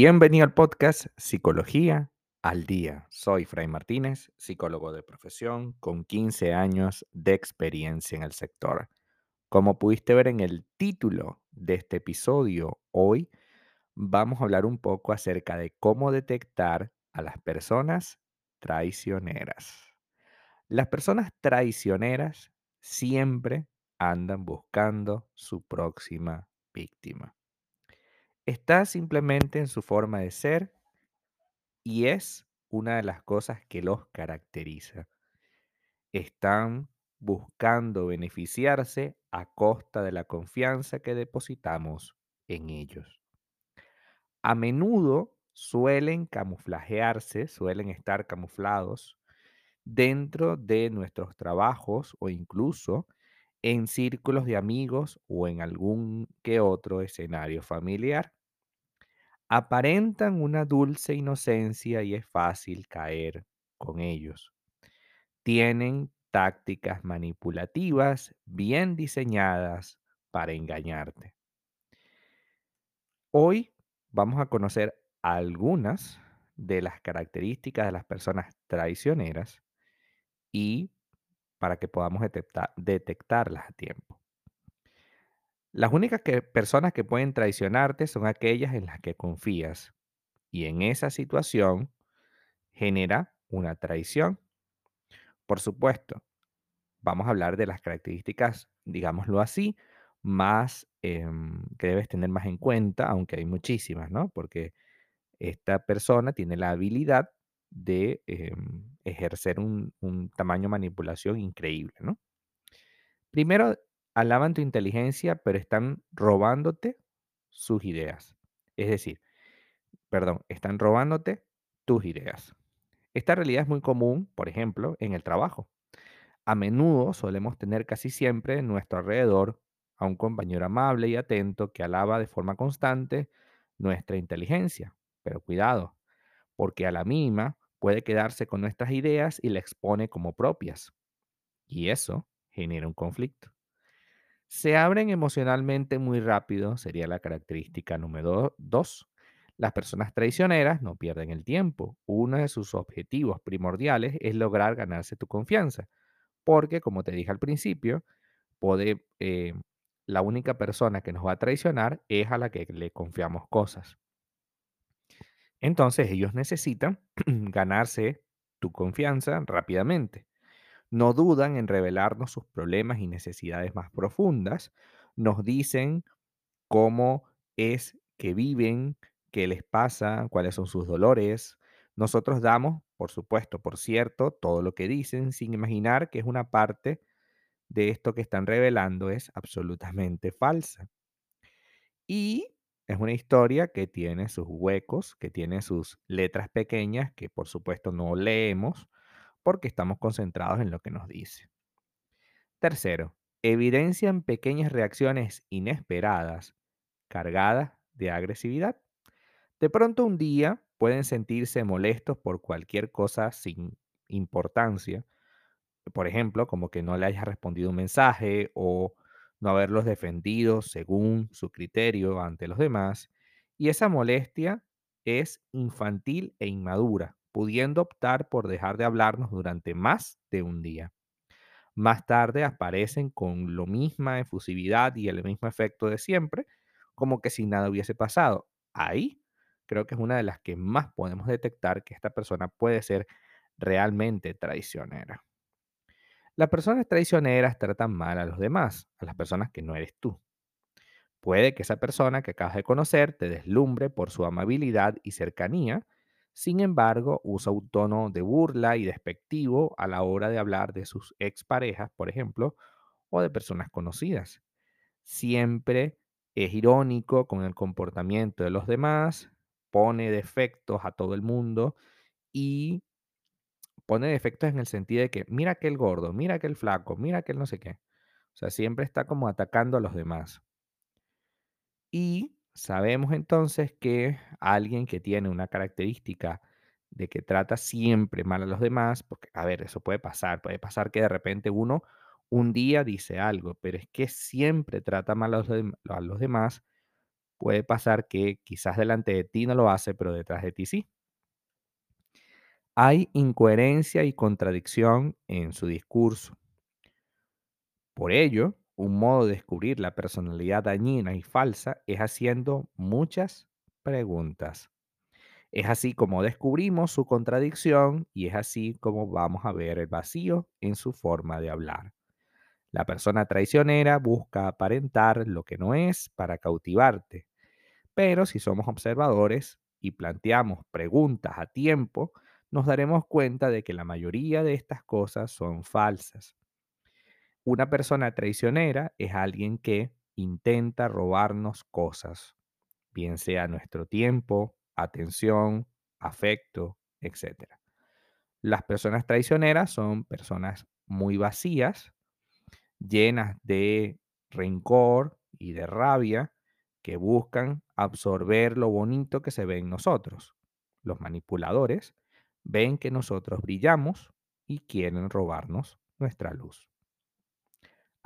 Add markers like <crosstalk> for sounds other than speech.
Bienvenido al podcast Psicología al Día. Soy Fray Martínez, psicólogo de profesión con 15 años de experiencia en el sector. Como pudiste ver en el título de este episodio, hoy vamos a hablar un poco acerca de cómo detectar a las personas traicioneras. Las personas traicioneras siempre andan buscando su próxima víctima. Está simplemente en su forma de ser y es una de las cosas que los caracteriza. Están buscando beneficiarse a costa de la confianza que depositamos en ellos. A menudo suelen camuflajearse, suelen estar camuflados dentro de nuestros trabajos o incluso en círculos de amigos o en algún que otro escenario familiar. Aparentan una dulce inocencia y es fácil caer con ellos. Tienen tácticas manipulativas bien diseñadas para engañarte. Hoy vamos a conocer algunas de las características de las personas traicioneras y para que podamos detectarlas a tiempo. Las únicas personas que pueden traicionarte son aquellas en las que confías y en esa situación genera una traición. Por supuesto, vamos a hablar de las características, digámoslo así, más em, que debes tener más en cuenta, aunque hay muchísimas, ¿no? Porque esta persona tiene la habilidad de em, ejercer un, un tamaño manipulación increíble, ¿no? Primero, alaban tu inteligencia, pero están robándote sus ideas. Es decir, perdón, están robándote tus ideas. Esta realidad es muy común, por ejemplo, en el trabajo. A menudo solemos tener casi siempre en nuestro alrededor a un compañero amable y atento que alaba de forma constante nuestra inteligencia. Pero cuidado, porque a la misma puede quedarse con nuestras ideas y la expone como propias. Y eso genera un conflicto. Se abren emocionalmente muy rápido, sería la característica número dos. Las personas traicioneras no pierden el tiempo. Uno de sus objetivos primordiales es lograr ganarse tu confianza, porque como te dije al principio, puede, eh, la única persona que nos va a traicionar es a la que le confiamos cosas. Entonces ellos necesitan <clears throat> ganarse tu confianza rápidamente. No dudan en revelarnos sus problemas y necesidades más profundas. Nos dicen cómo es que viven, qué les pasa, cuáles son sus dolores. Nosotros damos, por supuesto, por cierto, todo lo que dicen sin imaginar que es una parte de esto que están revelando es absolutamente falsa. Y es una historia que tiene sus huecos, que tiene sus letras pequeñas que por supuesto no leemos porque estamos concentrados en lo que nos dice. Tercero, evidencian pequeñas reacciones inesperadas cargadas de agresividad. De pronto un día pueden sentirse molestos por cualquier cosa sin importancia. Por ejemplo, como que no le hayas respondido un mensaje o no haberlos defendido según su criterio ante los demás. Y esa molestia es infantil e inmadura, pudiendo optar por dejar de hablarnos durante más de un día. Más tarde aparecen con la misma efusividad y el mismo efecto de siempre, como que si nada hubiese pasado. Ahí creo que es una de las que más podemos detectar que esta persona puede ser realmente traicionera. Las personas traicioneras tratan mal a los demás, a las personas que no eres tú. Puede que esa persona que acabas de conocer te deslumbre por su amabilidad y cercanía, sin embargo, usa un tono de burla y despectivo a la hora de hablar de sus exparejas, por ejemplo, o de personas conocidas. Siempre es irónico con el comportamiento de los demás, pone defectos a todo el mundo y pone defectos en el sentido de que mira aquel gordo, mira aquel flaco, mira aquel no sé qué. O sea, siempre está como atacando a los demás. Y Sabemos entonces que alguien que tiene una característica de que trata siempre mal a los demás, porque, a ver, eso puede pasar, puede pasar que de repente uno un día dice algo, pero es que siempre trata mal a los, a los demás, puede pasar que quizás delante de ti no lo hace, pero detrás de ti sí. Hay incoherencia y contradicción en su discurso. Por ello, un modo de descubrir la personalidad dañina y falsa es haciendo muchas preguntas. Es así como descubrimos su contradicción y es así como vamos a ver el vacío en su forma de hablar. La persona traicionera busca aparentar lo que no es para cautivarte, pero si somos observadores y planteamos preguntas a tiempo, nos daremos cuenta de que la mayoría de estas cosas son falsas. Una persona traicionera es alguien que intenta robarnos cosas, bien sea nuestro tiempo, atención, afecto, etc. Las personas traicioneras son personas muy vacías, llenas de rencor y de rabia, que buscan absorber lo bonito que se ve en nosotros. Los manipuladores ven que nosotros brillamos y quieren robarnos nuestra luz.